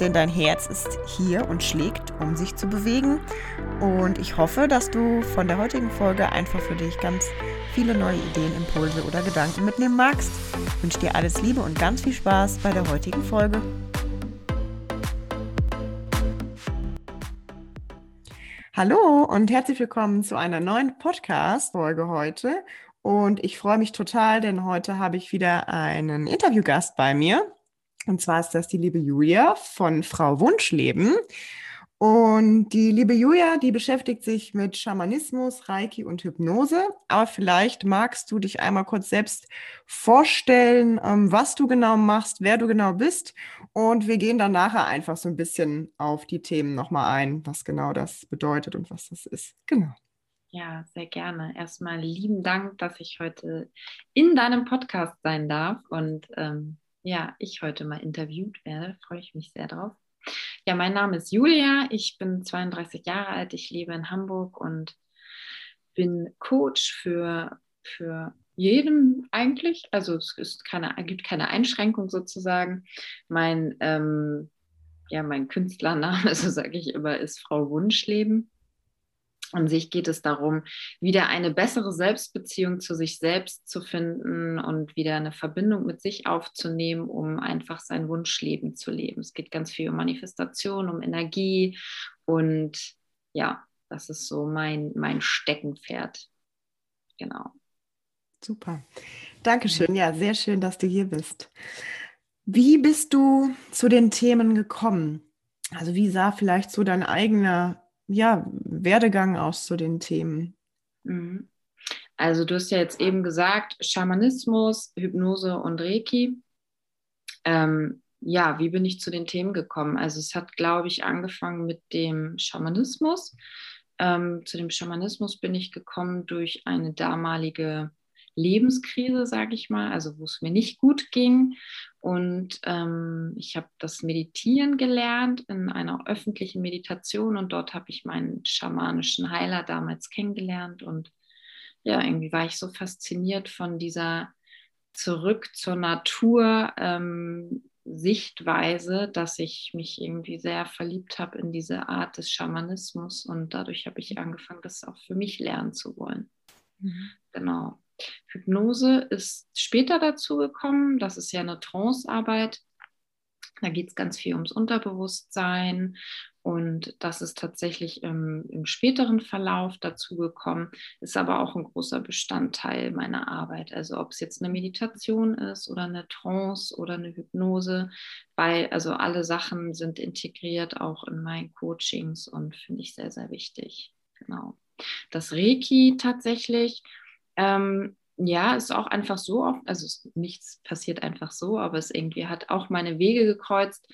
denn dein Herz ist hier und schlägt, um sich zu bewegen. Und ich hoffe, dass du von der heutigen Folge einfach für dich ganz viele neue Ideen, Impulse oder Gedanken mitnehmen magst. Ich wünsche dir alles Liebe und ganz viel Spaß bei der heutigen Folge. Hallo und herzlich willkommen zu einer neuen Podcast-Folge heute. Und ich freue mich total, denn heute habe ich wieder einen Interviewgast bei mir. Und zwar ist das die liebe Julia von Frau Wunschleben. Und die liebe Julia, die beschäftigt sich mit Schamanismus, Reiki und Hypnose. Aber vielleicht magst du dich einmal kurz selbst vorstellen, ähm, was du genau machst, wer du genau bist. Und wir gehen dann nachher einfach so ein bisschen auf die Themen nochmal ein, was genau das bedeutet und was das ist. Genau. Ja, sehr gerne. Erstmal lieben Dank, dass ich heute in deinem Podcast sein darf und ähm, ja, ich heute mal interviewt werde. Freue ich mich sehr drauf. Ja, mein Name ist Julia. Ich bin 32 Jahre alt. Ich lebe in Hamburg und bin Coach für, für jedem eigentlich. Also es ist keine, gibt keine Einschränkung sozusagen. Mein, ähm, ja, mein Künstlername, so sage ich immer, ist Frau Wunschleben. An sich geht es darum, wieder eine bessere Selbstbeziehung zu sich selbst zu finden und wieder eine Verbindung mit sich aufzunehmen, um einfach sein Wunschleben zu leben. Es geht ganz viel um Manifestation, um Energie und ja, das ist so mein, mein Steckenpferd. Genau. Super. Dankeschön. Ja, sehr schön, dass du hier bist. Wie bist du zu den Themen gekommen? Also wie sah vielleicht so dein eigener ja, Werdegang aus zu den Themen? Mhm. Also du hast ja jetzt eben gesagt, Schamanismus, Hypnose und Reiki. Ähm, ja, wie bin ich zu den Themen gekommen? Also es hat, glaube ich, angefangen mit dem Schamanismus. Ähm, zu dem Schamanismus bin ich gekommen durch eine damalige Lebenskrise, sage ich mal, also wo es mir nicht gut ging. Und ähm, ich habe das Meditieren gelernt in einer öffentlichen Meditation und dort habe ich meinen schamanischen Heiler damals kennengelernt. Und ja, irgendwie war ich so fasziniert von dieser Zurück zur Natur. Ähm, Sichtweise, dass ich mich irgendwie sehr verliebt habe in diese Art des Schamanismus und dadurch habe ich angefangen, das auch für mich lernen zu wollen. Mhm. Genau. Hypnose ist später dazu gekommen. Das ist ja eine Trancearbeit. Da geht es ganz viel ums Unterbewusstsein und das ist tatsächlich im, im, späteren Verlauf dazu gekommen, ist aber auch ein großer Bestandteil meiner Arbeit. Also ob es jetzt eine Meditation ist oder eine Trance oder eine Hypnose, weil also alle Sachen sind integriert auch in meinen Coachings und finde ich sehr, sehr wichtig. Genau. Das Reiki tatsächlich ähm, ja, ist auch einfach so oft, also nichts passiert einfach so, aber es irgendwie hat auch meine Wege gekreuzt.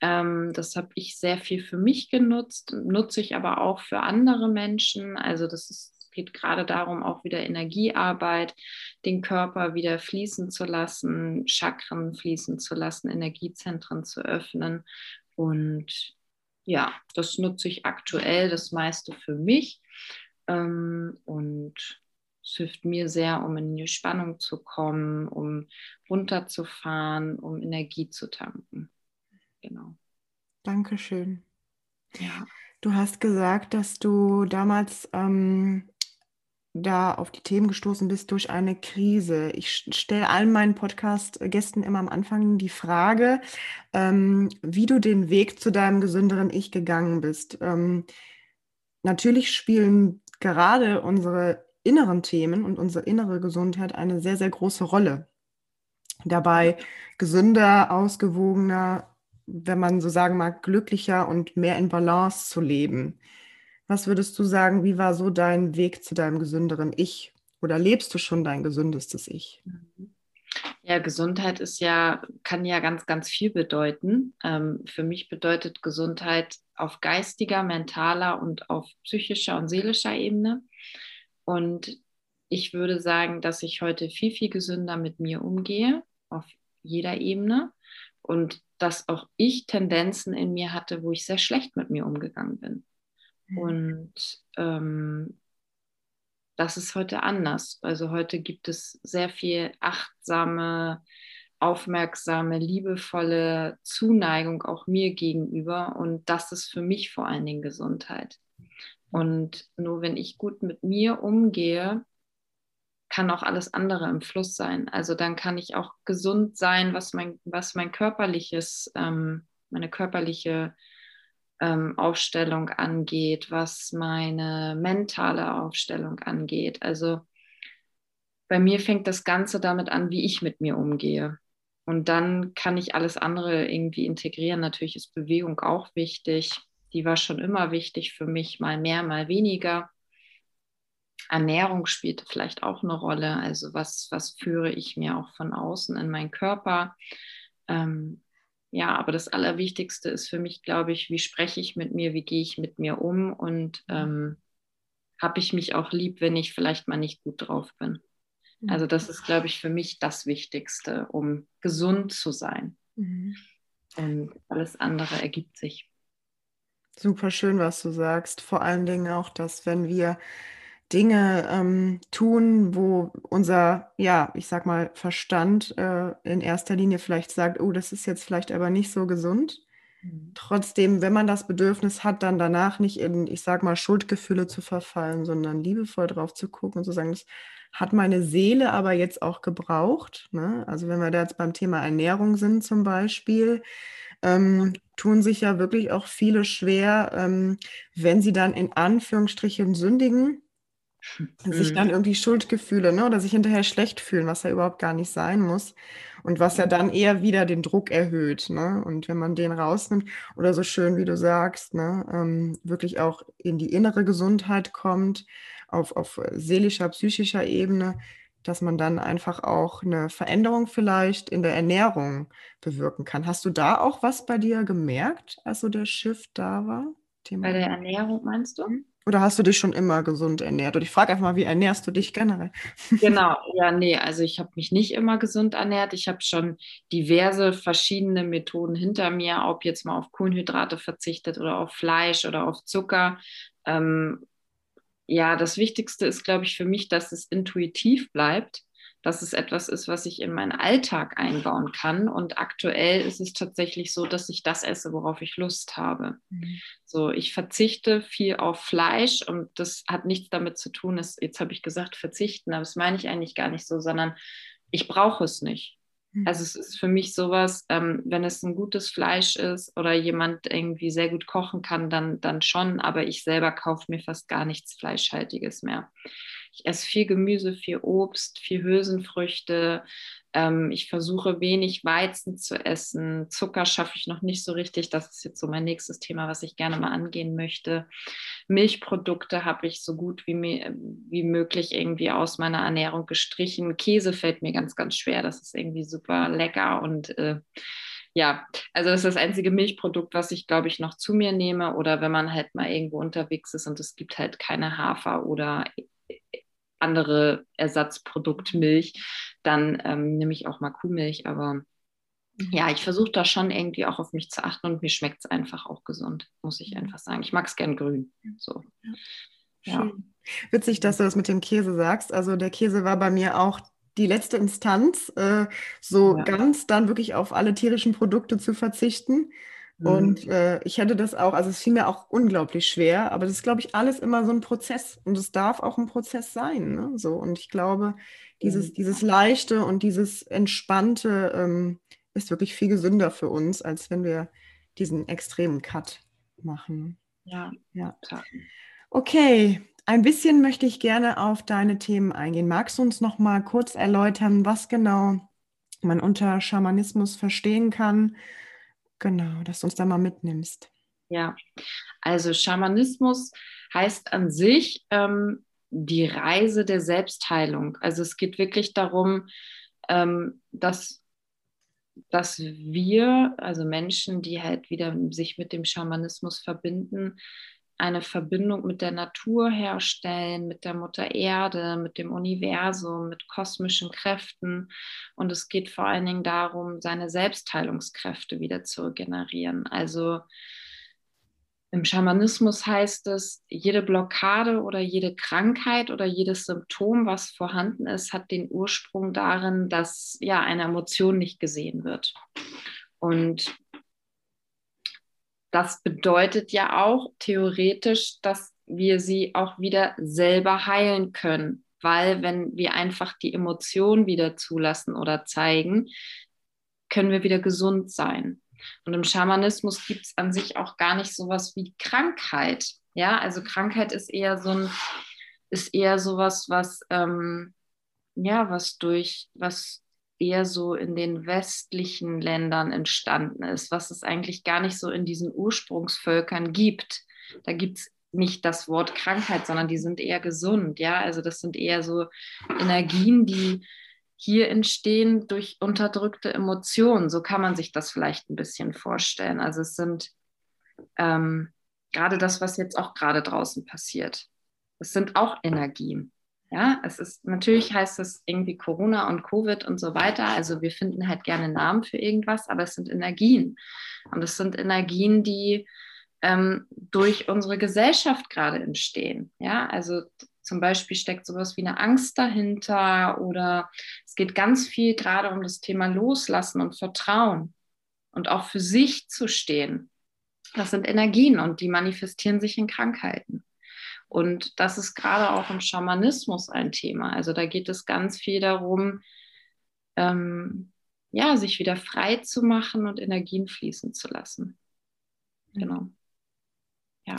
Ähm, das habe ich sehr viel für mich genutzt, nutze ich aber auch für andere Menschen. Also das ist, geht gerade darum, auch wieder Energiearbeit, den Körper wieder fließen zu lassen, Chakren fließen zu lassen, Energiezentren zu öffnen. Und ja, das nutze ich aktuell das meiste für mich. Ähm, und es hilft mir sehr, um in die Spannung zu kommen, um runterzufahren, um Energie zu tanken. Genau. Dankeschön. Ja. Du hast gesagt, dass du damals ähm, da auf die Themen gestoßen bist durch eine Krise. Ich stelle allen meinen Podcast-Gästen immer am Anfang die Frage, ähm, wie du den Weg zu deinem gesünderen Ich gegangen bist. Ähm, natürlich spielen gerade unsere inneren Themen und unsere innere Gesundheit eine sehr, sehr große Rolle. Dabei gesünder, ausgewogener, wenn man so sagen mag, glücklicher und mehr in Balance zu leben. Was würdest du sagen, wie war so dein Weg zu deinem gesünderen Ich? Oder lebst du schon dein gesündestes Ich? Ja, Gesundheit ist ja, kann ja ganz, ganz viel bedeuten. Ähm, für mich bedeutet Gesundheit auf geistiger, mentaler und auf psychischer und seelischer Ebene. Und ich würde sagen, dass ich heute viel, viel gesünder mit mir umgehe, auf jeder Ebene. Und dass auch ich Tendenzen in mir hatte, wo ich sehr schlecht mit mir umgegangen bin. Mhm. Und ähm, das ist heute anders. Also heute gibt es sehr viel achtsame, aufmerksame, liebevolle Zuneigung auch mir gegenüber. Und das ist für mich vor allen Dingen Gesundheit. Und nur wenn ich gut mit mir umgehe, kann auch alles andere im Fluss sein. Also dann kann ich auch gesund sein, was mein, was mein körperliches, ähm, meine körperliche ähm, Aufstellung angeht, was meine mentale Aufstellung angeht. Also bei mir fängt das Ganze damit an, wie ich mit mir umgehe. Und dann kann ich alles andere irgendwie integrieren. Natürlich ist Bewegung auch wichtig. Die war schon immer wichtig für mich, mal mehr, mal weniger. Ernährung spielte vielleicht auch eine Rolle. Also was, was führe ich mir auch von außen in meinen Körper? Ähm, ja, aber das Allerwichtigste ist für mich, glaube ich, wie spreche ich mit mir, wie gehe ich mit mir um und ähm, habe ich mich auch lieb, wenn ich vielleicht mal nicht gut drauf bin. Mhm. Also das ist, glaube ich, für mich das Wichtigste, um gesund zu sein. Mhm. Und alles andere ergibt sich. Super schön, was du sagst. Vor allen Dingen auch, dass wenn wir Dinge ähm, tun, wo unser, ja, ich sag mal, Verstand äh, in erster Linie vielleicht sagt, oh, das ist jetzt vielleicht aber nicht so gesund. Mhm. Trotzdem, wenn man das Bedürfnis hat, dann danach nicht in, ich sag mal, Schuldgefühle zu verfallen, sondern liebevoll drauf zu gucken und zu sagen, das hat meine Seele aber jetzt auch gebraucht. Ne? Also wenn wir da jetzt beim Thema Ernährung sind zum Beispiel, ähm, tun sich ja wirklich auch viele schwer, ähm, wenn sie dann in Anführungsstrichen sündigen sich dann irgendwie Schuldgefühle ne, oder sich hinterher schlecht fühlen, was ja überhaupt gar nicht sein muss. Und was ja dann eher wieder den Druck erhöht. Ne? Und wenn man den rausnimmt oder so schön, wie du sagst, ne, ähm, wirklich auch in die innere Gesundheit kommt, auf, auf seelischer, psychischer Ebene, dass man dann einfach auch eine Veränderung vielleicht in der Ernährung bewirken kann. Hast du da auch was bei dir gemerkt, als so der Shift da war? Thema bei der Ernährung meinst du? Oder hast du dich schon immer gesund ernährt? Und ich frage einfach mal, wie ernährst du dich generell? Genau, ja, nee, also ich habe mich nicht immer gesund ernährt. Ich habe schon diverse verschiedene Methoden hinter mir, ob jetzt mal auf Kohlenhydrate verzichtet oder auf Fleisch oder auf Zucker. Ähm, ja, das Wichtigste ist, glaube ich, für mich, dass es intuitiv bleibt dass es etwas ist, was ich in meinen Alltag einbauen kann. Und aktuell ist es tatsächlich so, dass ich das esse, worauf ich Lust habe. Mhm. So, ich verzichte viel auf Fleisch und das hat nichts damit zu tun, dass, jetzt habe ich gesagt, verzichten, aber das meine ich eigentlich gar nicht so, sondern ich brauche es nicht. Mhm. Also es ist für mich sowas, ähm, wenn es ein gutes Fleisch ist oder jemand irgendwie sehr gut kochen kann, dann, dann schon, aber ich selber kaufe mir fast gar nichts Fleischhaltiges mehr. Ich esse viel Gemüse, viel Obst, viel Hülsenfrüchte. Ähm, ich versuche wenig Weizen zu essen. Zucker schaffe ich noch nicht so richtig. Das ist jetzt so mein nächstes Thema, was ich gerne mal angehen möchte. Milchprodukte habe ich so gut wie, wie möglich irgendwie aus meiner Ernährung gestrichen. Käse fällt mir ganz, ganz schwer. Das ist irgendwie super lecker und äh, ja, also das ist das einzige Milchprodukt, was ich, glaube ich, noch zu mir nehme. Oder wenn man halt mal irgendwo unterwegs ist und es gibt halt keine Hafer oder andere Ersatzproduktmilch, dann ähm, nehme ich auch mal Kuhmilch. Aber mhm. ja, ich versuche da schon irgendwie auch auf mich zu achten und mir schmeckt es einfach auch gesund, muss ich einfach sagen. Ich mag es gern grün. So. Ja. Witzig, dass du das mit dem Käse sagst. Also der Käse war bei mir auch die letzte Instanz, äh, so ja. ganz dann wirklich auf alle tierischen Produkte zu verzichten. Und mhm. äh, ich hätte das auch, also es fiel mir auch unglaublich schwer, aber das ist, glaube ich, alles immer so ein Prozess und es darf auch ein Prozess sein. Ne? So, und ich glaube, dieses, mhm. dieses Leichte und dieses Entspannte ähm, ist wirklich viel gesünder für uns, als wenn wir diesen extremen Cut machen. Ja, ja. Okay, ein bisschen möchte ich gerne auf deine Themen eingehen. Magst du uns noch mal kurz erläutern, was genau man unter Schamanismus verstehen kann? Genau, dass du uns da mal mitnimmst. Ja, also Schamanismus heißt an sich ähm, die Reise der Selbstheilung. Also es geht wirklich darum, ähm, dass, dass wir, also Menschen, die halt wieder sich mit dem Schamanismus verbinden, eine Verbindung mit der Natur herstellen, mit der Mutter Erde, mit dem Universum, mit kosmischen Kräften. Und es geht vor allen Dingen darum, seine Selbstheilungskräfte wieder zu regenerieren. Also im Schamanismus heißt es, jede Blockade oder jede Krankheit oder jedes Symptom, was vorhanden ist, hat den Ursprung darin, dass ja eine Emotion nicht gesehen wird. Und das bedeutet ja auch theoretisch, dass wir sie auch wieder selber heilen können, weil wenn wir einfach die Emotion wieder zulassen oder zeigen, können wir wieder gesund sein. Und im Schamanismus gibt es an sich auch gar nicht sowas wie Krankheit. Ja, also Krankheit ist eher so ein, ist eher sowas, was ähm, ja, was durch, was eher so in den westlichen Ländern entstanden ist, was es eigentlich gar nicht so in diesen Ursprungsvölkern gibt. Da gibt es nicht das Wort Krankheit, sondern die sind eher gesund. Ja, also das sind eher so Energien, die hier entstehen durch unterdrückte Emotionen. So kann man sich das vielleicht ein bisschen vorstellen. Also es sind ähm, gerade das, was jetzt auch gerade draußen passiert. Es sind auch Energien. Ja, es ist natürlich heißt es irgendwie Corona und Covid und so weiter. Also wir finden halt gerne Namen für irgendwas, aber es sind Energien. Und es sind Energien, die ähm, durch unsere Gesellschaft gerade entstehen. Ja, also zum Beispiel steckt sowas wie eine Angst dahinter oder es geht ganz viel gerade um das Thema Loslassen und Vertrauen und auch für sich zu stehen. Das sind Energien und die manifestieren sich in Krankheiten. Und das ist gerade auch im Schamanismus ein Thema. Also da geht es ganz viel darum, ähm, ja, sich wieder frei zu machen und Energien fließen zu lassen. Mhm. Genau. Ja.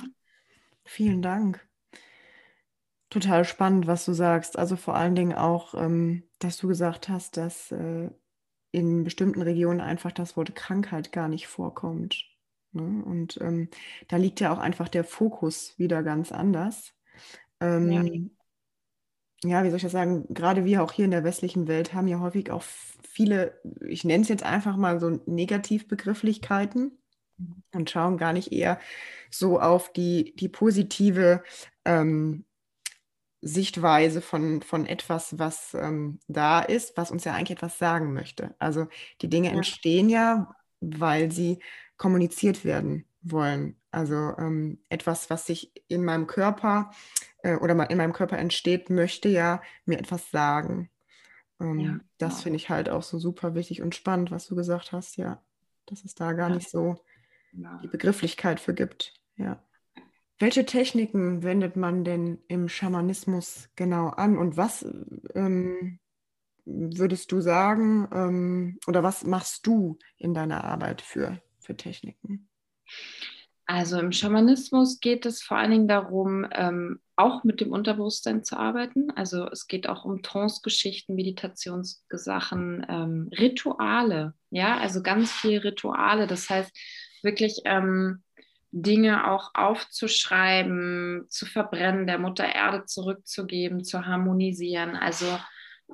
Vielen Dank. Total spannend, was du sagst. Also vor allen Dingen auch, ähm, dass du gesagt hast, dass äh, in bestimmten Regionen einfach das Wort Krankheit gar nicht vorkommt. Ne? Und ähm, da liegt ja auch einfach der Fokus wieder ganz anders. Ähm, ja. ja, wie soll ich das sagen? Gerade wir auch hier in der westlichen Welt haben ja häufig auch viele, ich nenne es jetzt einfach mal so Negativbegrifflichkeiten und schauen gar nicht eher so auf die, die positive ähm, Sichtweise von, von etwas, was ähm, da ist, was uns ja eigentlich etwas sagen möchte. Also die Dinge ja. entstehen ja, weil sie kommuniziert werden wollen. Also ähm, etwas, was sich in meinem Körper äh, oder in meinem Körper entsteht, möchte ja mir etwas sagen. Ähm, ja, das finde ich halt auch so super wichtig und spannend, was du gesagt hast, ja. Dass es da gar ja. nicht so ja. die Begrifflichkeit für gibt. Ja. Welche Techniken wendet man denn im Schamanismus genau an und was ähm, würdest du sagen ähm, oder was machst du in deiner Arbeit für für Techniken? Also im Schamanismus geht es vor allen Dingen darum, ähm, auch mit dem Unterbewusstsein zu arbeiten. Also es geht auch um Trance-Geschichten, Meditationssachen, ähm, Rituale. Ja, also ganz viel Rituale. Das heißt wirklich ähm, Dinge auch aufzuschreiben, zu verbrennen, der Mutter Erde zurückzugeben, zu harmonisieren. Also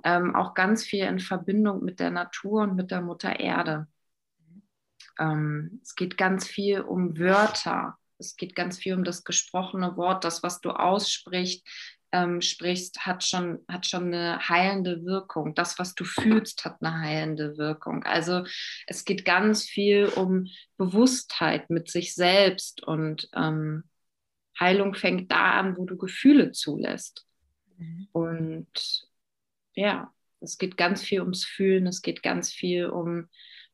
ähm, auch ganz viel in Verbindung mit der Natur und mit der Mutter Erde. Ähm, es geht ganz viel um Wörter. Es geht ganz viel um das gesprochene Wort. Das, was du aussprichst, ähm, sprichst, hat schon, hat schon eine heilende Wirkung. Das, was du fühlst, hat eine heilende Wirkung. Also es geht ganz viel um Bewusstheit mit sich selbst und ähm, Heilung fängt da an, wo du Gefühle zulässt. Mhm. Und ja, es geht ganz viel ums Fühlen, es geht ganz viel um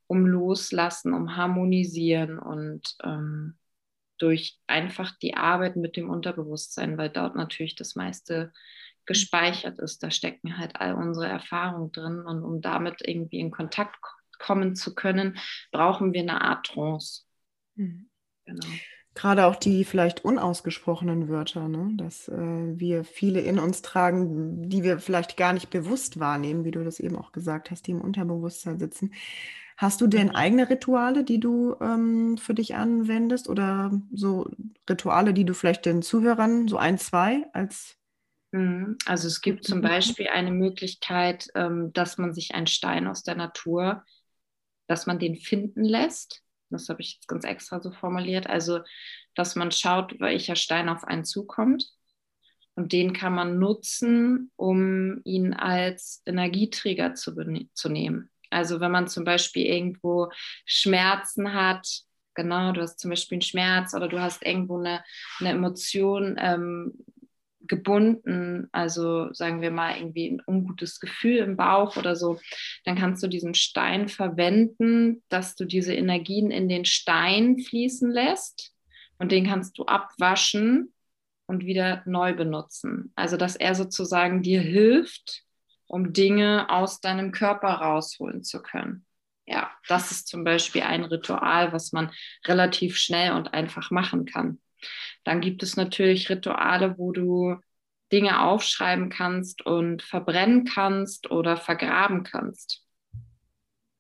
um Loslassen, um Harmonisieren und ähm, durch einfach die Arbeit mit dem Unterbewusstsein, weil dort natürlich das meiste gespeichert ist. Da stecken halt all unsere Erfahrungen drin und um damit irgendwie in Kontakt kommen zu können, brauchen wir eine Art Trance. Mhm. Genau. Gerade auch die vielleicht unausgesprochenen Wörter, ne? dass äh, wir viele in uns tragen, die wir vielleicht gar nicht bewusst wahrnehmen, wie du das eben auch gesagt hast, die im Unterbewusstsein sitzen. Hast du denn eigene Rituale, die du ähm, für dich anwendest oder so Rituale, die du vielleicht den Zuhörern, so ein, zwei als mhm. also es gibt zum Beispiel eine Möglichkeit, ähm, dass man sich einen Stein aus der Natur, dass man den finden lässt. Das habe ich jetzt ganz extra so formuliert. Also, dass man schaut, welcher Stein auf einen zukommt. Und den kann man nutzen, um ihn als Energieträger zu, zu nehmen. Also wenn man zum Beispiel irgendwo Schmerzen hat, genau, du hast zum Beispiel einen Schmerz oder du hast irgendwo eine, eine Emotion ähm, gebunden, also sagen wir mal irgendwie ein ungutes Gefühl im Bauch oder so, dann kannst du diesen Stein verwenden, dass du diese Energien in den Stein fließen lässt und den kannst du abwaschen und wieder neu benutzen. Also dass er sozusagen dir hilft, um Dinge aus deinem Körper rausholen zu können. Ja, das ist zum Beispiel ein Ritual, was man relativ schnell und einfach machen kann. Dann gibt es natürlich Rituale, wo du Dinge aufschreiben kannst und verbrennen kannst oder vergraben kannst.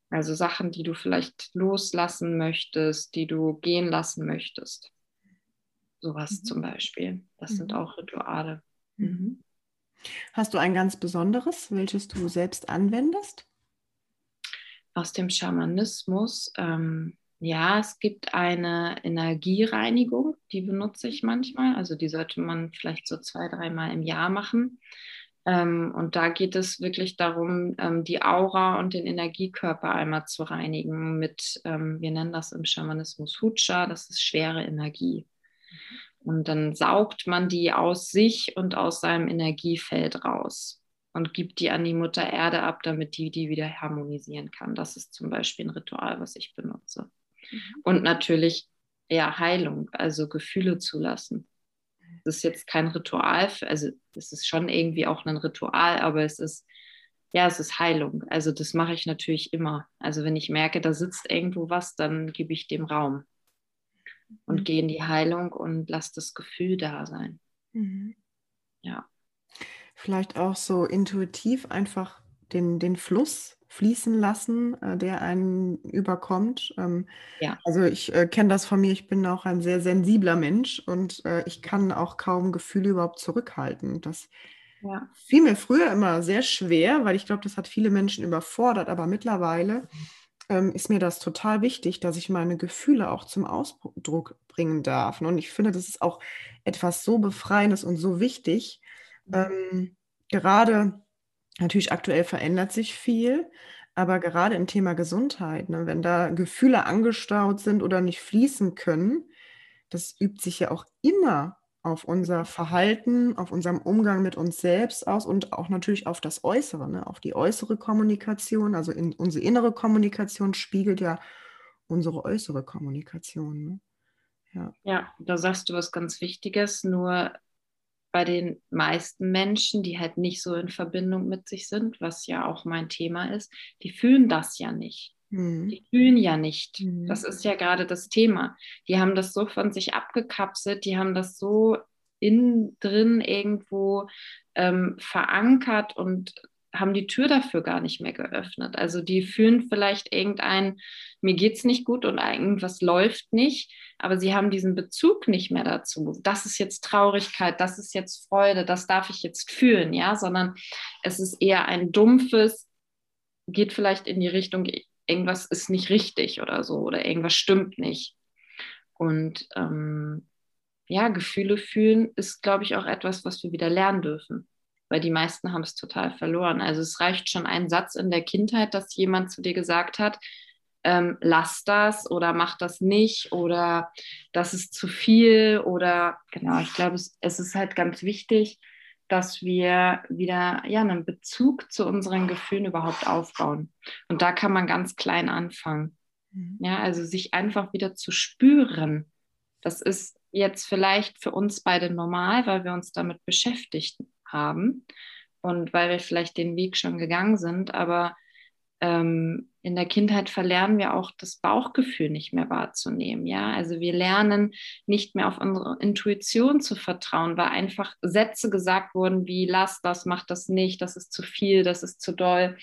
Also Sachen, die du vielleicht loslassen möchtest, die du gehen lassen möchtest. Sowas mhm. zum Beispiel. Das mhm. sind auch Rituale. Mhm. Mhm. Hast du ein ganz besonderes, welches du selbst anwendest? Aus dem Schamanismus ähm, ja, es gibt eine Energiereinigung, die benutze ich manchmal. Also die sollte man vielleicht so zwei, dreimal im Jahr machen. Ähm, und da geht es wirklich darum, ähm, die Aura und den Energiekörper einmal zu reinigen mit, ähm, wir nennen das im Schamanismus Hutscha, das ist schwere Energie. Und dann saugt man die aus sich und aus seinem Energiefeld raus und gibt die an die Mutter Erde ab, damit die die wieder harmonisieren kann. Das ist zum Beispiel ein Ritual, was ich benutze. Mhm. Und natürlich ja Heilung, also Gefühle zulassen. Das ist jetzt kein Ritual, also es ist schon irgendwie auch ein Ritual, aber es ist ja, es ist Heilung. Also das mache ich natürlich immer. Also wenn ich merke, da sitzt irgendwo was, dann gebe ich dem Raum und mhm. gehe in die Heilung und lasse das Gefühl da sein. Mhm. Ja. Vielleicht auch so intuitiv einfach den, den Fluss fließen lassen, äh, der einen überkommt. Ähm, ja. Also ich äh, kenne das von mir, ich bin auch ein sehr sensibler Mensch und äh, ich kann auch kaum Gefühle überhaupt zurückhalten. Das ja. fiel mir früher immer sehr schwer, weil ich glaube, das hat viele Menschen überfordert, aber mittlerweile ähm, ist mir das total wichtig, dass ich meine Gefühle auch zum Ausdruck bringen darf. Und ich finde, das ist auch etwas so Befreiendes und so wichtig. Mhm. Ähm, gerade Natürlich aktuell verändert sich viel, aber gerade im Thema Gesundheit, ne, wenn da Gefühle angestaut sind oder nicht fließen können, das übt sich ja auch immer auf unser Verhalten, auf unserem Umgang mit uns selbst aus und auch natürlich auf das Äußere, ne, auf die äußere Kommunikation. Also in, unsere innere Kommunikation spiegelt ja unsere äußere Kommunikation. Ne? Ja. ja, da sagst du was ganz Wichtiges. Nur bei den meisten Menschen, die halt nicht so in Verbindung mit sich sind, was ja auch mein Thema ist, die fühlen das ja nicht. Mhm. Die fühlen ja nicht. Mhm. Das ist ja gerade das Thema. Die haben das so von sich abgekapselt, die haben das so innen drin irgendwo ähm, verankert und haben die Tür dafür gar nicht mehr geöffnet. Also die fühlen vielleicht irgendein, mir geht es nicht gut und irgendwas läuft nicht, aber sie haben diesen Bezug nicht mehr dazu. Das ist jetzt Traurigkeit, das ist jetzt Freude, das darf ich jetzt fühlen, ja, sondern es ist eher ein dumpfes, geht vielleicht in die Richtung, irgendwas ist nicht richtig oder so oder irgendwas stimmt nicht. Und ähm, ja, Gefühle fühlen ist, glaube ich, auch etwas, was wir wieder lernen dürfen weil die meisten haben es total verloren. Also es reicht schon ein Satz in der Kindheit, dass jemand zu dir gesagt hat, ähm, lass das oder mach das nicht oder das ist zu viel oder genau, ich glaube, es, es ist halt ganz wichtig, dass wir wieder ja, einen Bezug zu unseren Gefühlen überhaupt aufbauen. Und da kann man ganz klein anfangen. Mhm. Ja, also sich einfach wieder zu spüren. Das ist jetzt vielleicht für uns beide normal, weil wir uns damit beschäftigen haben und weil wir vielleicht den Weg schon gegangen sind, aber ähm, in der Kindheit verlernen wir auch das Bauchgefühl nicht mehr wahrzunehmen. Ja, also wir lernen nicht mehr auf unsere Intuition zu vertrauen, weil einfach Sätze gesagt wurden wie lass das, mach das nicht, das ist zu viel, das ist zu doll.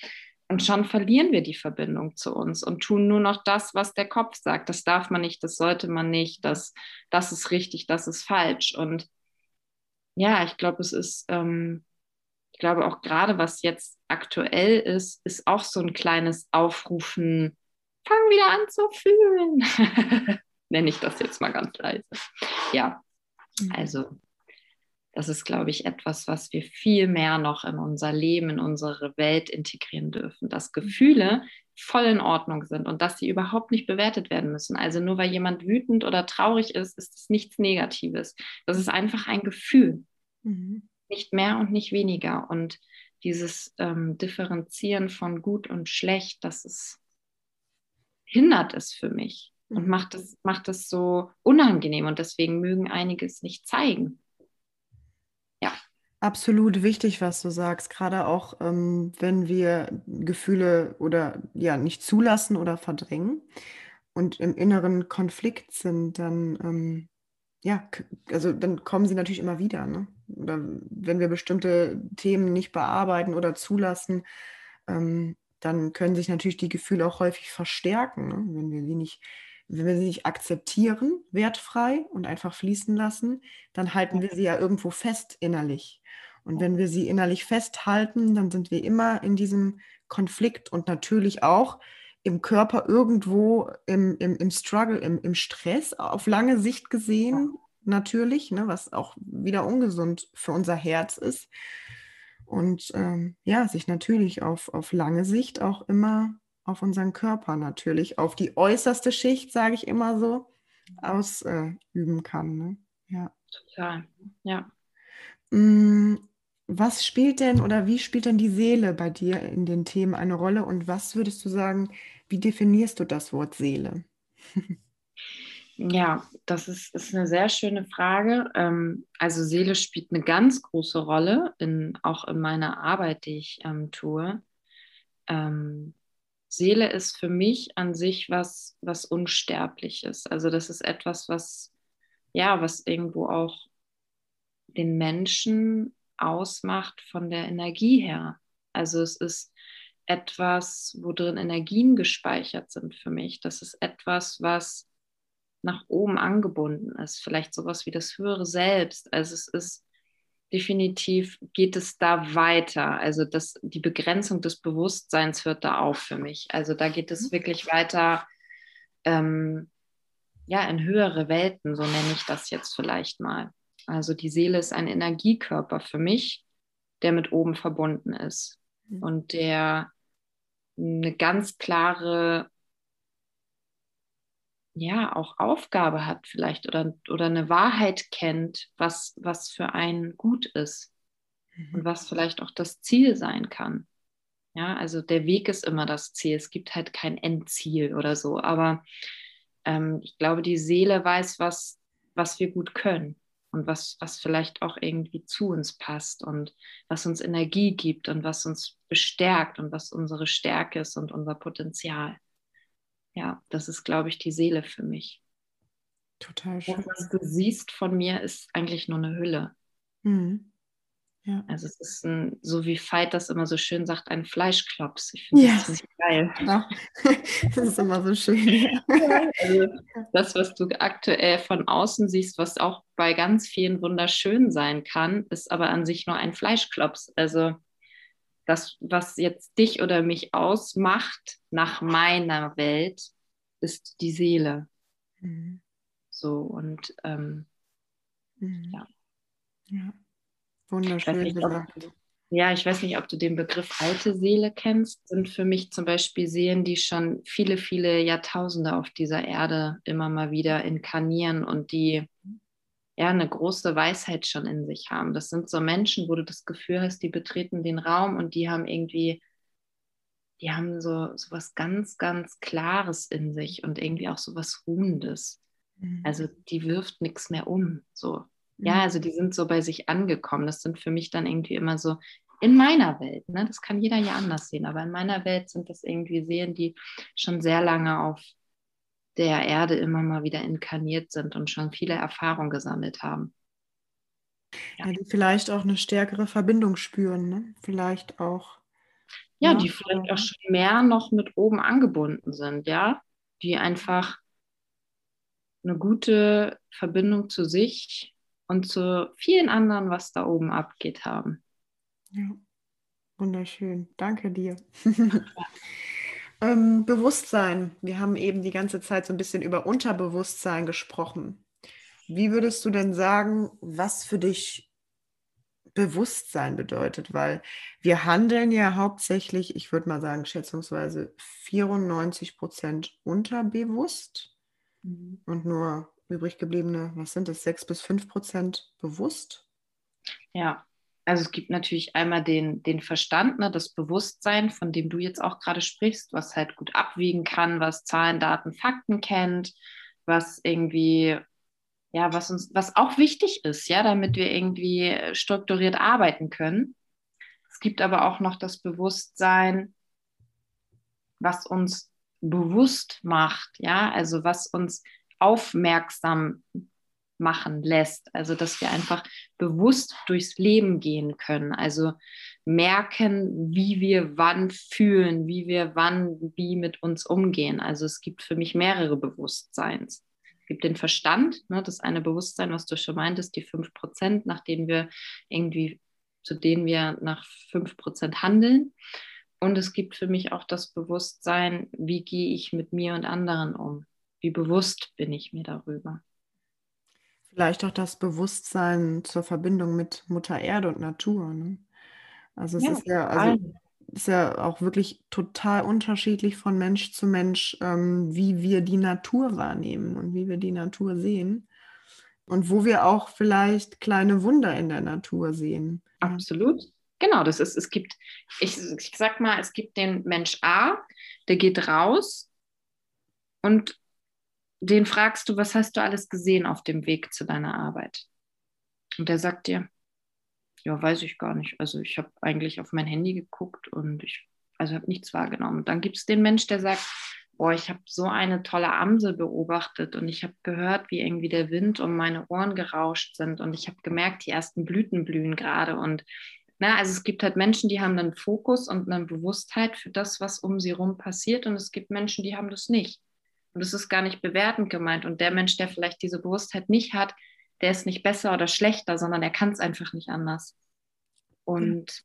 Und schon verlieren wir die Verbindung zu uns und tun nur noch das, was der Kopf sagt. Das darf man nicht, das sollte man nicht, das, das ist richtig, das ist falsch. Und ja, ich glaube, es ist, ähm, ich glaube auch gerade, was jetzt aktuell ist, ist auch so ein kleines Aufrufen, fang wieder an zu fühlen. Nenne ich das jetzt mal ganz leise. Ja, mhm. also das ist, glaube ich, etwas, was wir viel mehr noch in unser Leben, in unsere Welt integrieren dürfen, dass Gefühle voll in Ordnung sind und dass sie überhaupt nicht bewertet werden müssen. Also nur weil jemand wütend oder traurig ist, ist es nichts Negatives. Das ist einfach ein Gefühl, mhm. nicht mehr und nicht weniger. Und dieses ähm, Differenzieren von gut und schlecht, das ist, hindert es für mich und mhm. macht es, macht es so unangenehm und deswegen mögen einige es nicht zeigen. Absolut wichtig, was du sagst, gerade auch ähm, wenn wir Gefühle oder ja nicht zulassen oder verdrängen und im inneren Konflikt sind, dann ähm, ja, also dann kommen sie natürlich immer wieder. Ne? Oder wenn wir bestimmte Themen nicht bearbeiten oder zulassen, ähm, dann können sich natürlich die Gefühle auch häufig verstärken, ne? wenn wir sie nicht wenn wir sie nicht akzeptieren, wertfrei und einfach fließen lassen, dann halten wir sie ja irgendwo fest innerlich. Und wenn wir sie innerlich festhalten, dann sind wir immer in diesem Konflikt und natürlich auch im Körper irgendwo im, im, im Struggle, im, im Stress, auf lange Sicht gesehen natürlich, ne, was auch wieder ungesund für unser Herz ist. Und ähm, ja, sich natürlich auf, auf lange Sicht auch immer auf unseren Körper natürlich, auf die äußerste Schicht, sage ich immer so, ausüben äh, kann. Ne? Ja. Total, ja. Mm, was spielt denn oder wie spielt denn die Seele bei dir in den Themen eine Rolle und was würdest du sagen, wie definierst du das Wort Seele? Ja, das ist, ist eine sehr schöne Frage. Ähm, also Seele spielt eine ganz große Rolle, in, auch in meiner Arbeit, die ich ähm, tue. Ähm, Seele ist für mich an sich was, was Unsterbliches. Also das ist etwas, was, ja, was irgendwo auch den Menschen ausmacht von der Energie her. Also es ist etwas, wo drin Energien gespeichert sind für mich. Das ist etwas, was nach oben angebunden ist. Vielleicht sowas wie das höhere Selbst. Also es ist definitiv geht es da weiter. Also das, die Begrenzung des Bewusstseins hört da auf für mich. Also da geht es mhm. wirklich weiter, ähm, ja, in höhere Welten, so nenne ich das jetzt vielleicht mal. Also die Seele ist ein Energiekörper für mich, der mit oben verbunden ist mhm. und der eine ganz klare ja auch Aufgabe hat vielleicht oder, oder eine Wahrheit kennt, was, was für einen gut ist mhm. und was vielleicht auch das Ziel sein kann. Ja, also der Weg ist immer das Ziel. Es gibt halt kein Endziel oder so. Aber ähm, ich glaube, die Seele weiß, was, was wir gut können und was, was vielleicht auch irgendwie zu uns passt und was uns Energie gibt und was uns bestärkt und was unsere Stärke ist und unser Potenzial ja, das ist, glaube ich, die Seele für mich. Total schön. Das, was du siehst von mir, ist eigentlich nur eine Hülle. Mhm. Ja. Also es ist ein, so wie Veit das immer so schön sagt, ein Fleischklops. Ich finde ja. das ziemlich geil. Ja. Das ist immer so schön. Also das, was du aktuell von außen siehst, was auch bei ganz vielen wunderschön sein kann, ist aber an sich nur ein Fleischklops. Also das, was jetzt dich oder mich ausmacht nach meiner Welt, ist die Seele. Mhm. So und ähm, mhm. ja. ja. Wunderschön nicht, gesagt. Ob, ja, ich weiß nicht, ob du den Begriff alte Seele kennst. Sind für mich zum Beispiel Seelen, die schon viele, viele Jahrtausende auf dieser Erde immer mal wieder inkarnieren und die ja, eine große Weisheit schon in sich haben. Das sind so Menschen, wo du das Gefühl hast, die betreten den Raum und die haben irgendwie, die haben so, so was ganz, ganz Klares in sich und irgendwie auch so was Ruhendes. Mhm. Also die wirft nichts mehr um. So. Mhm. Ja, also die sind so bei sich angekommen. Das sind für mich dann irgendwie immer so in meiner Welt. Ne? Das kann jeder ja anders sehen, aber in meiner Welt sind das irgendwie Seelen, die schon sehr lange auf der Erde immer mal wieder inkarniert sind und schon viele Erfahrungen gesammelt haben. Ja. ja die vielleicht auch eine stärkere Verbindung spüren, ne? Vielleicht auch. Ja, ja, die vielleicht auch schon mehr noch mit oben angebunden sind, ja, die einfach eine gute Verbindung zu sich und zu vielen anderen, was da oben abgeht, haben. Ja, wunderschön. Danke dir. Ähm, Bewusstsein. Wir haben eben die ganze Zeit so ein bisschen über Unterbewusstsein gesprochen. Wie würdest du denn sagen, was für dich Bewusstsein bedeutet? Weil wir handeln ja hauptsächlich, ich würde mal sagen, schätzungsweise 94 Prozent unterbewusst mhm. und nur übrig gebliebene, was sind das, 6 bis 5 Prozent bewusst? Ja, also es gibt natürlich einmal den, den Verstand, ne, das Bewusstsein, von dem du jetzt auch gerade sprichst, was halt gut abwiegen kann, was Zahlen, Daten, Fakten kennt, was irgendwie, ja, was uns, was auch wichtig ist, ja, damit wir irgendwie strukturiert arbeiten können. Es gibt aber auch noch das Bewusstsein, was uns bewusst macht, ja, also was uns aufmerksam machen lässt. Also, dass wir einfach bewusst durchs Leben gehen können. Also merken, wie wir wann fühlen, wie wir wann wie mit uns umgehen. Also es gibt für mich mehrere Bewusstseins. Es gibt den Verstand, ne, das eine Bewusstsein, was du schon meintest, die 5%, nach denen wir irgendwie, zu denen wir nach 5% handeln. Und es gibt für mich auch das Bewusstsein, wie gehe ich mit mir und anderen um? Wie bewusst bin ich mir darüber? Vielleicht auch das Bewusstsein zur Verbindung mit Mutter Erde und Natur. Ne? Also es ja, ist ja, also ist ja auch wirklich total unterschiedlich von Mensch zu Mensch, ähm, wie wir die Natur wahrnehmen und wie wir die Natur sehen. Und wo wir auch vielleicht kleine Wunder in der Natur sehen. Absolut. Genau, das ist, es gibt, ich, ich sag mal, es gibt den Mensch A, der geht raus und den fragst du, was hast du alles gesehen auf dem Weg zu deiner Arbeit? Und der sagt dir, ja, weiß ich gar nicht. Also ich habe eigentlich auf mein Handy geguckt und ich also habe nichts wahrgenommen. Und dann gibt es den Mensch, der sagt, boah, ich habe so eine tolle Amsel beobachtet und ich habe gehört, wie irgendwie der Wind um meine Ohren gerauscht sind und ich habe gemerkt, die ersten Blüten blühen gerade und na, also es gibt halt Menschen, die haben einen Fokus und eine Bewusstheit für das, was um sie herum passiert und es gibt Menschen, die haben das nicht. Und das ist gar nicht bewertend gemeint. Und der Mensch, der vielleicht diese Bewusstheit nicht hat, der ist nicht besser oder schlechter, sondern er kann es einfach nicht anders. Und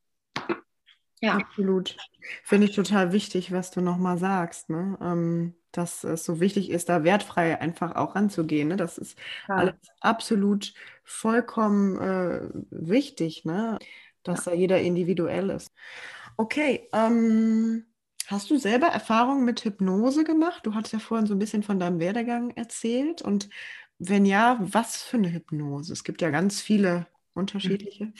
ja. Absolut. Finde ich total wichtig, was du nochmal sagst, ne? Ähm, dass es so wichtig ist, da wertfrei einfach auch ranzugehen. Ne? Das ist ja. alles absolut vollkommen äh, wichtig, ne? dass ja. da jeder individuell ist. Okay, ähm, Hast du selber Erfahrungen mit Hypnose gemacht? Du hattest ja vorhin so ein bisschen von deinem Werdegang erzählt. Und wenn ja, was für eine Hypnose? Es gibt ja ganz viele unterschiedliche.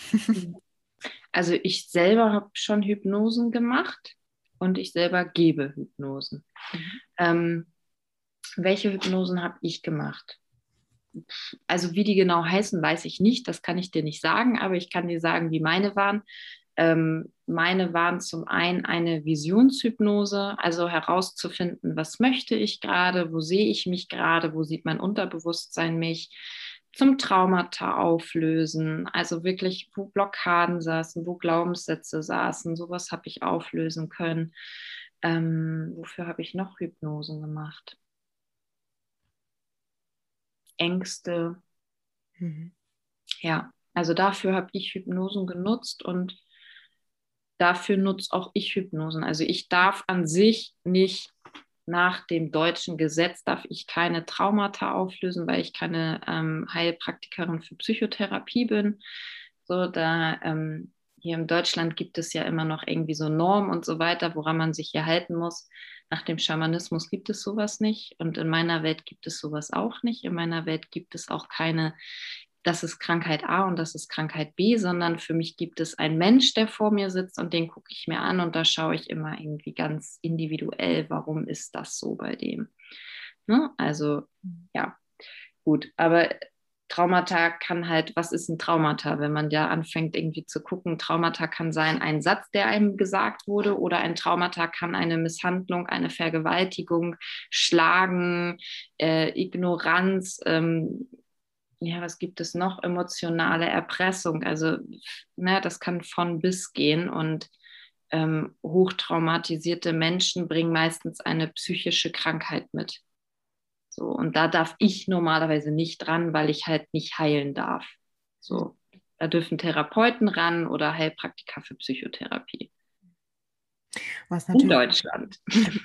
Also ich selber habe schon Hypnosen gemacht und ich selber gebe Hypnosen. Mhm. Ähm, welche Hypnosen habe ich gemacht? Also wie die genau heißen, weiß ich nicht. Das kann ich dir nicht sagen, aber ich kann dir sagen, wie meine waren. Ähm, meine waren zum einen eine Visionshypnose, also herauszufinden, was möchte ich gerade, wo sehe ich mich gerade, wo sieht mein Unterbewusstsein mich, zum Traumata auflösen, also wirklich, wo Blockaden saßen, wo Glaubenssätze saßen, sowas habe ich auflösen können. Ähm, wofür habe ich noch Hypnosen gemacht? Ängste. Mhm. Ja, also dafür habe ich Hypnosen genutzt und dafür nutze auch ich Hypnosen. Also ich darf an sich nicht nach dem deutschen Gesetz darf ich keine Traumata auflösen, weil ich keine ähm, Heilpraktikerin für Psychotherapie bin. So, da ähm, hier in Deutschland gibt es ja immer noch irgendwie so Normen und so weiter, woran man sich hier halten muss. Nach dem Schamanismus gibt es sowas nicht und in meiner Welt gibt es sowas auch nicht. In meiner Welt gibt es auch keine das ist Krankheit A und das ist Krankheit B, sondern für mich gibt es einen Mensch, der vor mir sitzt und den gucke ich mir an und da schaue ich immer irgendwie ganz individuell, warum ist das so bei dem. Ne? Also ja, gut, aber Traumata kann halt, was ist ein Traumata, wenn man ja anfängt irgendwie zu gucken, Traumata kann sein ein Satz, der einem gesagt wurde oder ein Traumata kann eine Misshandlung, eine Vergewaltigung, Schlagen, äh, Ignoranz, ähm, ja, was gibt es noch? Emotionale Erpressung. Also, ne, das kann von bis gehen und ähm, hochtraumatisierte Menschen bringen meistens eine psychische Krankheit mit. So, und da darf ich normalerweise nicht dran, weil ich halt nicht heilen darf. So, da dürfen Therapeuten ran oder Heilpraktiker für Psychotherapie. Was natürlich, in Deutschland.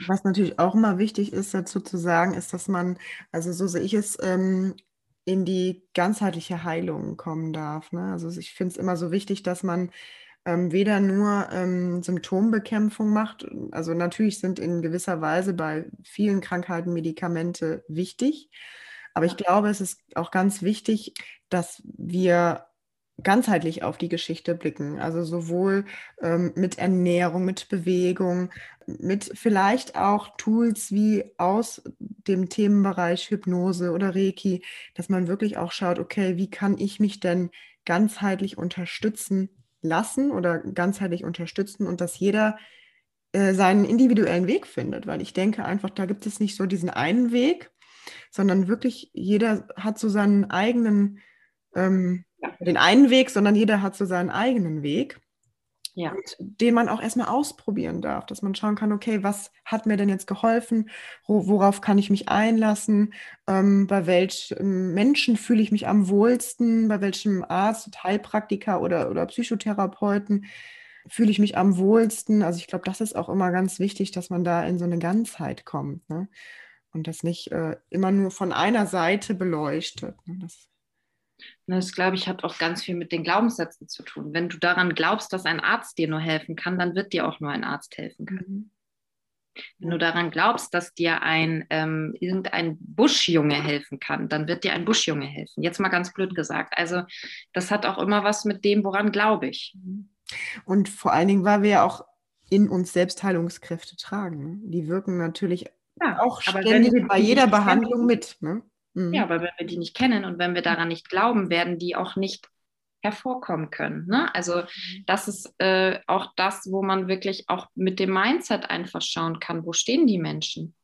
Was natürlich auch immer wichtig ist, dazu zu sagen, ist, dass man, also so sehe ich es, ähm, in die ganzheitliche Heilung kommen darf. Ne? Also ich finde es immer so wichtig, dass man ähm, weder nur ähm, Symptombekämpfung macht. Also natürlich sind in gewisser Weise bei vielen Krankheiten Medikamente wichtig. Aber ich glaube, es ist auch ganz wichtig, dass wir ganzheitlich auf die Geschichte blicken. Also sowohl ähm, mit Ernährung, mit Bewegung, mit vielleicht auch Tools wie aus dem Themenbereich Hypnose oder Reiki, dass man wirklich auch schaut, okay, wie kann ich mich denn ganzheitlich unterstützen lassen oder ganzheitlich unterstützen und dass jeder äh, seinen individuellen Weg findet, weil ich denke einfach, da gibt es nicht so diesen einen Weg, sondern wirklich jeder hat so seinen eigenen, ähm, ja. den einen Weg, sondern jeder hat so seinen eigenen Weg ja. den man auch erstmal ausprobieren darf, dass man schauen kann, okay, was hat mir denn jetzt geholfen, worauf kann ich mich einlassen, ähm, bei welchem Menschen fühle ich mich am wohlsten, bei welchem Arzt, Heilpraktiker oder, oder Psychotherapeuten fühle ich mich am wohlsten. Also ich glaube, das ist auch immer ganz wichtig, dass man da in so eine Ganzheit kommt ne? und das nicht äh, immer nur von einer Seite beleuchtet. Ne? Das das, glaube ich, hat auch ganz viel mit den Glaubenssätzen zu tun. Wenn du daran glaubst, dass ein Arzt dir nur helfen kann, dann wird dir auch nur ein Arzt helfen können. Mhm. Wenn du daran glaubst, dass dir ein ähm, irgendein Buschjunge helfen kann, dann wird dir ein Buschjunge helfen. Jetzt mal ganz blöd gesagt. Also das hat auch immer was mit dem, woran glaube ich. Mhm. Und vor allen Dingen, weil wir ja auch in uns selbst Heilungskräfte tragen. Ne? Die wirken natürlich ja, auch ständig bei jeder Behandlung mit. Ne? Mhm. Ja, aber wenn wir die nicht kennen und wenn wir daran nicht glauben, werden die auch nicht hervorkommen können. Ne? Also mhm. das ist äh, auch das, wo man wirklich auch mit dem Mindset einfach schauen kann, wo stehen die Menschen.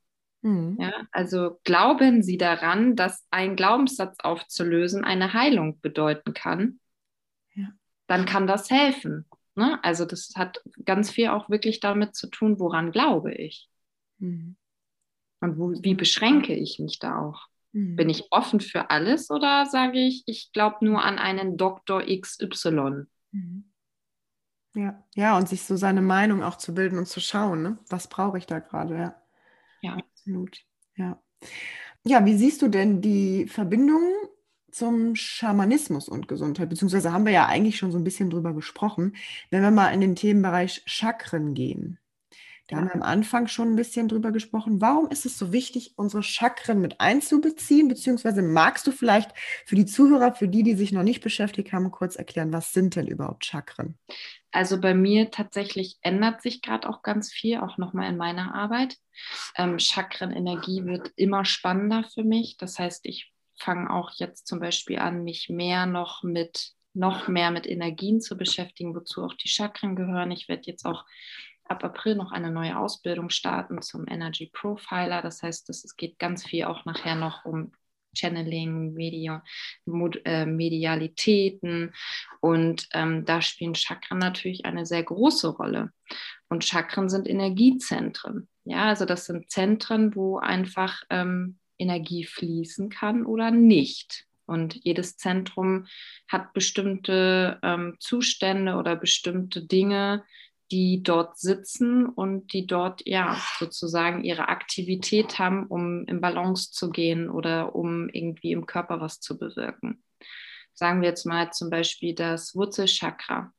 Mhm. Ja, also glauben sie daran, dass ein Glaubenssatz aufzulösen eine Heilung bedeuten kann, ja. dann kann das helfen. Ne? Also das hat ganz viel auch wirklich damit zu tun, woran glaube ich. Mhm. Und wo, wie beschränke ich mich da auch? Mhm. Bin ich offen für alles oder sage ich, ich glaube nur an einen Doktor XY? Mhm. Ja, ja, und sich so seine Meinung auch zu bilden und zu schauen, ne? was brauche ich da gerade, ja. Ja. Absolut. Ja. Ja, wie siehst du denn die Verbindung zum Schamanismus und Gesundheit? Beziehungsweise haben wir ja eigentlich schon so ein bisschen drüber gesprochen, wenn wir mal in den Themenbereich Chakren gehen. Da haben wir am Anfang schon ein bisschen drüber gesprochen. Warum ist es so wichtig, unsere Chakren mit einzubeziehen? Beziehungsweise magst du vielleicht für die Zuhörer, für die, die sich noch nicht beschäftigt haben, kurz erklären, was sind denn überhaupt Chakren? Also bei mir tatsächlich ändert sich gerade auch ganz viel, auch nochmal in meiner Arbeit. Ähm, Chakrenenergie wird immer spannender für mich. Das heißt, ich fange auch jetzt zum Beispiel an, mich mehr noch mit noch mehr mit Energien zu beschäftigen, wozu auch die Chakren gehören. Ich werde jetzt auch ab April noch eine neue Ausbildung starten zum Energy Profiler. Das heißt, es geht ganz viel auch nachher noch um Channeling, Media, Mod, äh, Medialitäten und ähm, da spielen Chakren natürlich eine sehr große Rolle. Und Chakren sind Energiezentren. Ja, also das sind Zentren, wo einfach ähm, Energie fließen kann oder nicht. Und jedes Zentrum hat bestimmte ähm, Zustände oder bestimmte Dinge, die dort sitzen und die dort ja sozusagen ihre Aktivität haben, um in Balance zu gehen oder um irgendwie im Körper was zu bewirken. Sagen wir jetzt mal zum Beispiel das Wurzelchakra.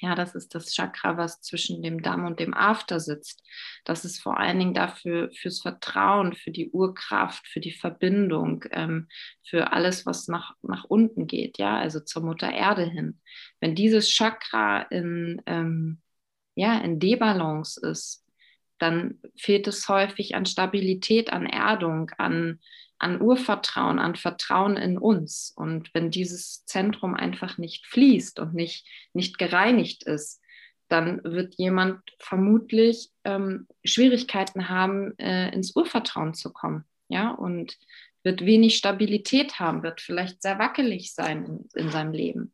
Ja, das ist das Chakra, was zwischen dem Damm und dem After sitzt. Das ist vor allen Dingen dafür fürs Vertrauen, für die Urkraft, für die Verbindung, ähm, für alles, was nach, nach unten geht, ja, also zur Mutter Erde hin. Wenn dieses Chakra in ähm, ja, in Debalance ist, dann fehlt es häufig an Stabilität, an Erdung, an, an Urvertrauen, an Vertrauen in uns. Und wenn dieses Zentrum einfach nicht fließt und nicht, nicht gereinigt ist, dann wird jemand vermutlich ähm, Schwierigkeiten haben, äh, ins Urvertrauen zu kommen. Ja, und wird wenig Stabilität haben, wird vielleicht sehr wackelig sein in, in seinem Leben.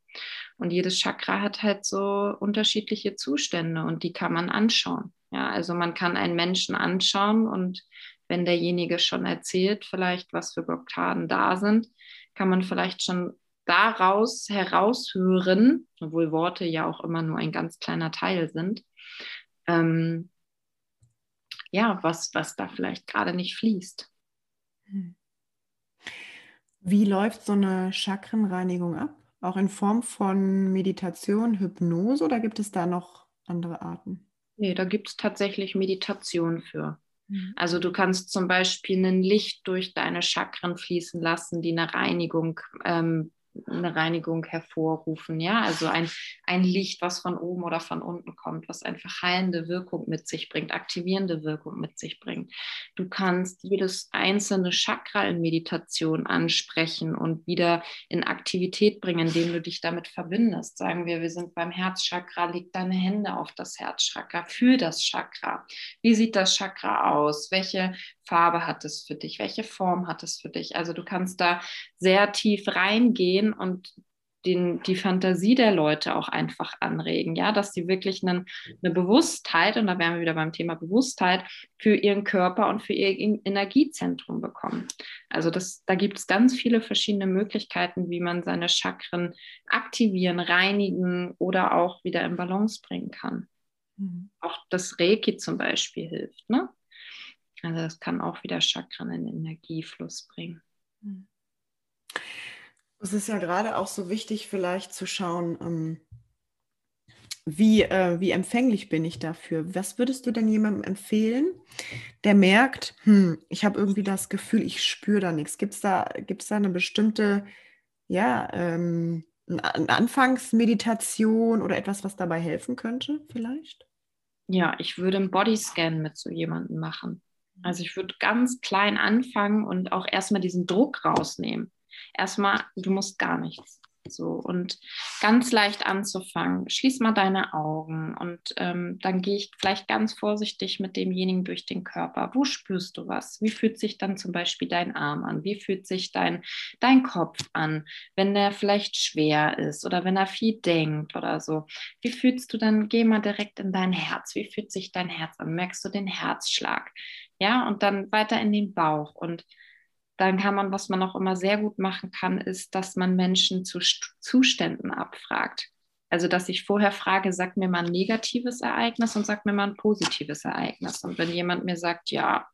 Und jedes Chakra hat halt so unterschiedliche Zustände und die kann man anschauen. Ja, also man kann einen Menschen anschauen und wenn derjenige schon erzählt, vielleicht was für Blockaden da sind, kann man vielleicht schon daraus heraushören, obwohl Worte ja auch immer nur ein ganz kleiner Teil sind, ähm, ja, was, was da vielleicht gerade nicht fließt. Hm. Wie läuft so eine Chakrenreinigung ab? Auch in Form von Meditation, Hypnose oder gibt es da noch andere Arten? Nee, da gibt es tatsächlich Meditation für. Mhm. Also du kannst zum Beispiel ein Licht durch deine Chakren fließen lassen, die eine Reinigung ähm, eine Reinigung hervorrufen. Ja, also ein, ein Licht, was von oben oder von unten kommt, was einfach heilende Wirkung mit sich bringt, aktivierende Wirkung mit sich bringt. Du kannst jedes einzelne Chakra in Meditation ansprechen und wieder in Aktivität bringen, indem du dich damit verbindest. Sagen wir, wir sind beim Herzchakra, leg deine Hände auf das Herzchakra, fühl das Chakra. Wie sieht das Chakra aus? Welche Farbe hat es für dich? Welche Form hat es für dich? Also du kannst da sehr tief reingehen und den, die Fantasie der Leute auch einfach anregen, ja, dass sie wirklich einen, eine Bewusstheit, und da wären wir wieder beim Thema Bewusstheit, für ihren Körper und für ihr Energiezentrum bekommen. Also das, da gibt es ganz viele verschiedene Möglichkeiten, wie man seine Chakren aktivieren, reinigen oder auch wieder in Balance bringen kann. Mhm. Auch das Reiki zum Beispiel hilft, ne? Also das kann auch wieder Chakren in Energiefluss bringen. Hm. Es ist ja gerade auch so wichtig, vielleicht zu schauen, ähm, wie, äh, wie empfänglich bin ich dafür? Was würdest du denn jemandem empfehlen, der merkt, hm, ich habe irgendwie das Gefühl, ich spüre da nichts? Gibt es da, gibt's da eine bestimmte, ja, ähm, eine Anfangsmeditation oder etwas, was dabei helfen könnte, vielleicht? Ja, ich würde einen Bodyscan mit so jemandem machen. Also ich würde ganz klein anfangen und auch erstmal diesen Druck rausnehmen. Erstmal, du musst gar nichts. So und ganz leicht anzufangen. Schließ mal deine Augen und ähm, dann gehe ich vielleicht ganz vorsichtig mit demjenigen durch den Körper. Wo spürst du was? Wie fühlt sich dann zum Beispiel dein Arm an? Wie fühlt sich dein, dein Kopf an, wenn der vielleicht schwer ist oder wenn er viel denkt oder so? Wie fühlst du dann? Geh mal direkt in dein Herz. Wie fühlt sich dein Herz an? Merkst du den Herzschlag? Ja, und dann weiter in den Bauch und dann kann man, was man auch immer sehr gut machen kann, ist, dass man Menschen zu Zuständen abfragt. Also, dass ich vorher frage, sag mir mal ein negatives Ereignis und sag mir mal ein positives Ereignis. Und wenn jemand mir sagt, ja,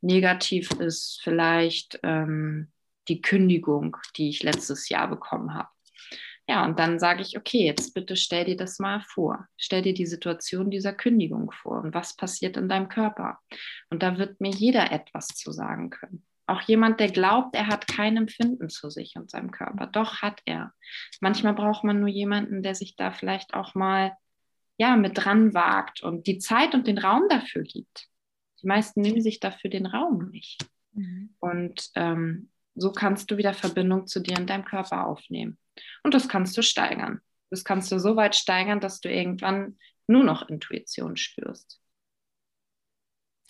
negativ ist vielleicht ähm, die Kündigung, die ich letztes Jahr bekommen habe. Ja, und dann sage ich, okay, jetzt bitte stell dir das mal vor. Stell dir die Situation dieser Kündigung vor und was passiert in deinem Körper. Und da wird mir jeder etwas zu sagen können. Auch jemand, der glaubt, er hat kein Empfinden zu sich und seinem Körper. Doch hat er. Manchmal braucht man nur jemanden, der sich da vielleicht auch mal ja, mit dran wagt und die Zeit und den Raum dafür gibt. Die meisten nehmen sich dafür den Raum nicht. Mhm. Und ähm, so kannst du wieder Verbindung zu dir und deinem Körper aufnehmen. Und das kannst du steigern. Das kannst du so weit steigern, dass du irgendwann nur noch Intuition spürst.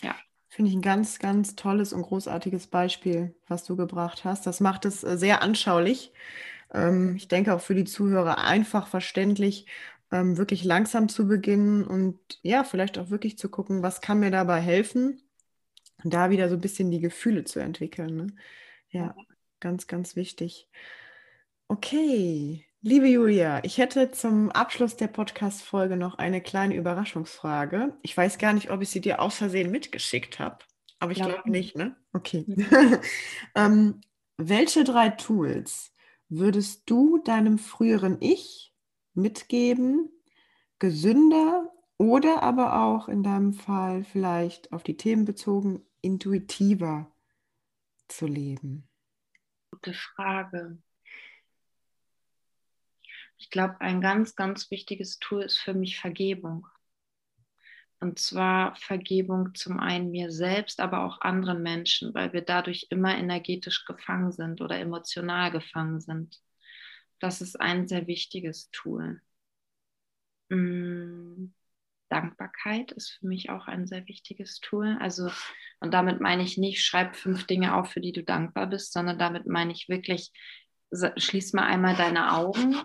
Ja. Finde ich ein ganz, ganz tolles und großartiges Beispiel, was du gebracht hast. Das macht es äh, sehr anschaulich. Ähm, ich denke auch für die Zuhörer einfach verständlich, ähm, wirklich langsam zu beginnen und ja, vielleicht auch wirklich zu gucken, was kann mir dabei helfen, da wieder so ein bisschen die Gefühle zu entwickeln. Ne? Ja, ganz, ganz wichtig. Okay, Liebe Julia, ich hätte zum Abschluss der Podcast-Folge noch eine kleine Überraschungsfrage. Ich weiß gar nicht, ob ich sie dir aus Versehen mitgeschickt habe, aber ich glaube nicht, ne? Okay. ähm, welche drei Tools würdest du deinem früheren Ich mitgeben, gesünder oder aber auch in deinem Fall vielleicht auf die Themen bezogen, intuitiver zu leben? Gute Frage. Ich glaube, ein ganz, ganz wichtiges Tool ist für mich Vergebung. Und zwar Vergebung zum einen mir selbst, aber auch anderen Menschen, weil wir dadurch immer energetisch gefangen sind oder emotional gefangen sind. Das ist ein sehr wichtiges Tool. Hm, Dankbarkeit ist für mich auch ein sehr wichtiges Tool. Also, und damit meine ich nicht, schreib fünf Dinge auf, für die du dankbar bist, sondern damit meine ich wirklich, schließ mal einmal deine Augen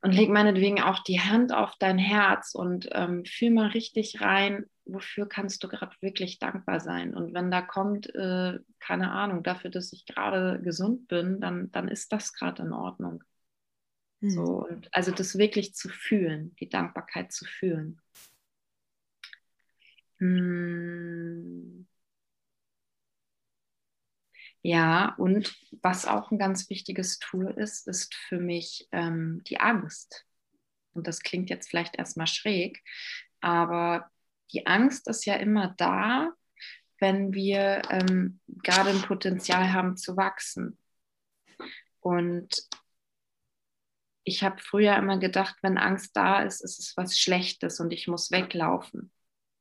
und leg meinetwegen auch die Hand auf dein Herz und ähm, fühl mal richtig rein, wofür kannst du gerade wirklich dankbar sein. Und wenn da kommt, äh, keine Ahnung, dafür, dass ich gerade gesund bin, dann, dann ist das gerade in Ordnung. Mhm. So, und also das wirklich zu fühlen, die Dankbarkeit zu fühlen. Hm. Ja, und was auch ein ganz wichtiges Tool ist, ist für mich ähm, die Angst. Und das klingt jetzt vielleicht erstmal schräg, aber die Angst ist ja immer da, wenn wir ähm, gerade ein Potenzial haben zu wachsen. Und ich habe früher immer gedacht, wenn Angst da ist, ist es was Schlechtes und ich muss weglaufen.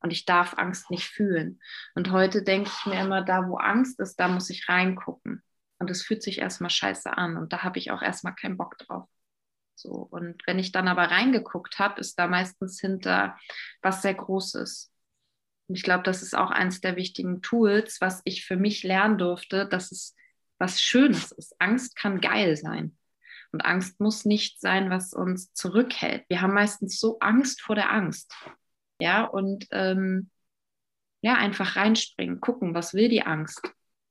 Und ich darf Angst nicht fühlen. Und heute denke ich mir immer, da wo Angst ist, da muss ich reingucken. Und es fühlt sich erstmal scheiße an. Und da habe ich auch erstmal keinen Bock drauf. So, und wenn ich dann aber reingeguckt habe, ist da meistens hinter was sehr Großes. Und ich glaube, das ist auch eines der wichtigen Tools, was ich für mich lernen durfte, dass es was Schönes ist. Angst kann geil sein. Und Angst muss nicht sein, was uns zurückhält. Wir haben meistens so Angst vor der Angst. Ja, und ähm, ja, einfach reinspringen, gucken, was will die Angst?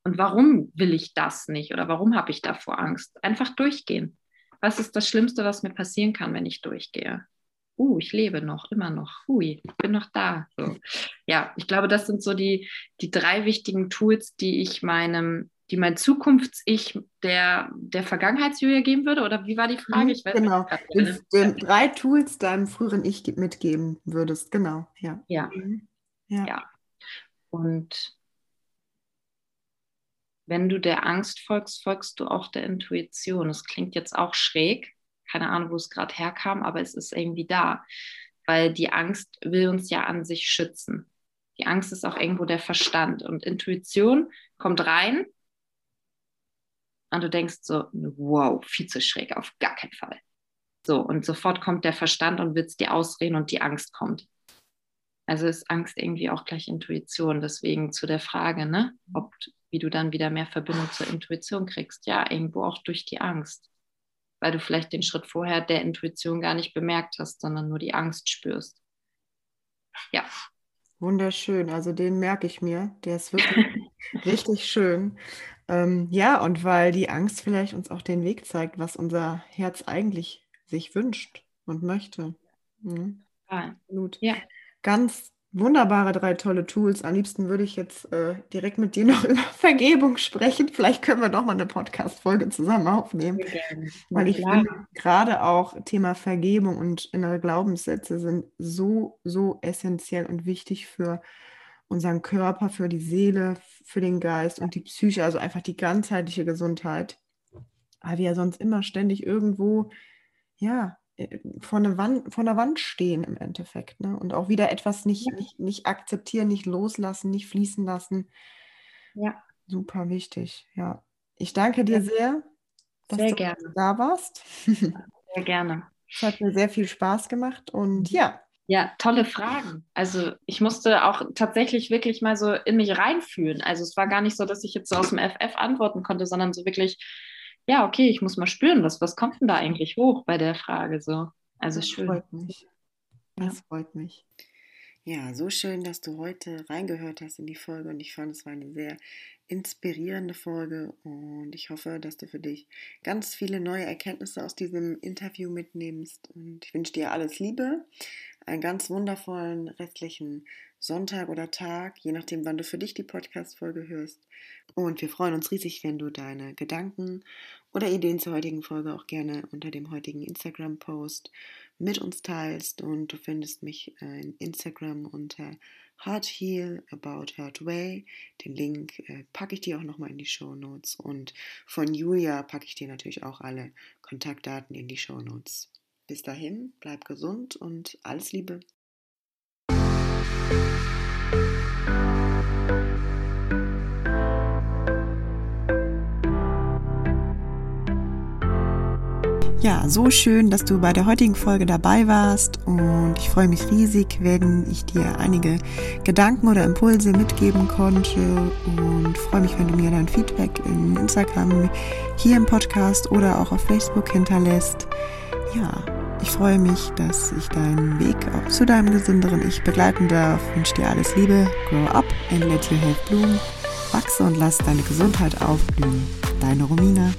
Und warum will ich das nicht? Oder warum habe ich davor Angst? Einfach durchgehen. Was ist das Schlimmste, was mir passieren kann, wenn ich durchgehe? Uh, ich lebe noch, immer noch. Hui, ich bin noch da. So. Ja, ich glaube, das sind so die, die drei wichtigen Tools, die ich meinem, die mein Zukunfts-Ich der, der Vergangenheits-Julia geben würde. Oder wie war die Frage? Mhm, ich weiß genau. Den, den drei Tools deinem früheren Ich mitgeben würdest. Genau, ja. Ja. Mhm. ja. ja. Und wenn du der Angst folgst, folgst du auch der Intuition. Das klingt jetzt auch schräg, keine Ahnung, wo es gerade herkam, aber es ist irgendwie da, weil die Angst will uns ja an sich schützen. Die Angst ist auch irgendwo der Verstand und Intuition kommt rein und du denkst so, wow, viel zu schräg, auf gar keinen Fall. So, und sofort kommt der Verstand und will es dir ausreden und die Angst kommt. Also ist Angst irgendwie auch gleich Intuition. Deswegen zu der Frage, ne, ob wie du dann wieder mehr Verbindung zur Intuition kriegst. Ja, irgendwo auch durch die Angst. Weil du vielleicht den Schritt vorher der Intuition gar nicht bemerkt hast, sondern nur die Angst spürst. Ja. Wunderschön. Also den merke ich mir. Der ist wirklich richtig schön. Ähm, ja, und weil die Angst vielleicht uns auch den Weg zeigt, was unser Herz eigentlich sich wünscht und möchte. Mhm. Absolut. Ja. Ganz wunderbare drei tolle Tools. Am liebsten würde ich jetzt äh, direkt mit dir noch über Vergebung sprechen. Vielleicht können wir doch mal eine Podcast-Folge zusammen aufnehmen. Weil ich finde, gerade auch Thema Vergebung und innere Glaubenssätze sind so, so essentiell und wichtig für unseren Körper, für die Seele, für den Geist und die Psyche, also einfach die ganzheitliche Gesundheit. Weil wir ja sonst immer ständig irgendwo, ja, äh, vor, eine Wand, vor einer Wand stehen im Endeffekt. Ne? Und auch wieder etwas nicht, ja. nicht, nicht akzeptieren, nicht loslassen, nicht fließen lassen. Ja. Super wichtig, ja. Ich danke dir sehr, dass sehr du gerne. da warst. Sehr gerne. Es hat mir sehr viel Spaß gemacht und ja. Ja, tolle Fragen. Also ich musste auch tatsächlich wirklich mal so in mich reinfühlen. Also es war gar nicht so, dass ich jetzt so aus dem FF antworten konnte, sondern so wirklich ja, okay, ich muss mal spüren, was, was kommt denn da eigentlich hoch bei der Frage so. Also das schön. Freut mich. Das ja. freut mich. Ja, so schön, dass du heute reingehört hast in die Folge und ich fand, es war eine sehr inspirierende Folge und ich hoffe, dass du für dich ganz viele neue Erkenntnisse aus diesem Interview mitnimmst und ich wünsche dir alles Liebe, einen ganz wundervollen restlichen Sonntag oder Tag, je nachdem, wann du für dich die Podcast-Folge hörst. Und wir freuen uns riesig, wenn du deine Gedanken oder Ideen zur heutigen Folge auch gerne unter dem heutigen Instagram-Post mit uns teilst. Und du findest mich in Instagram unter Heart Heal About Heart Way. Den Link äh, packe ich dir auch nochmal in die Show Notes. Und von Julia packe ich dir natürlich auch alle Kontaktdaten in die Show Notes. Bis dahin, bleib gesund und alles Liebe. Ja, so schön, dass du bei der heutigen Folge dabei warst und ich freue mich riesig, wenn ich dir einige Gedanken oder Impulse mitgeben konnte und freue mich, wenn du mir dein Feedback in Instagram, hier im Podcast oder auch auf Facebook hinterlässt. Ja, ich freue mich, dass ich deinen Weg zu deinem gesünderen Ich begleiten darf. Wünsche dir alles Liebe, grow up and let your health bloom. Wachse und lass deine Gesundheit aufblühen. Deine Romina.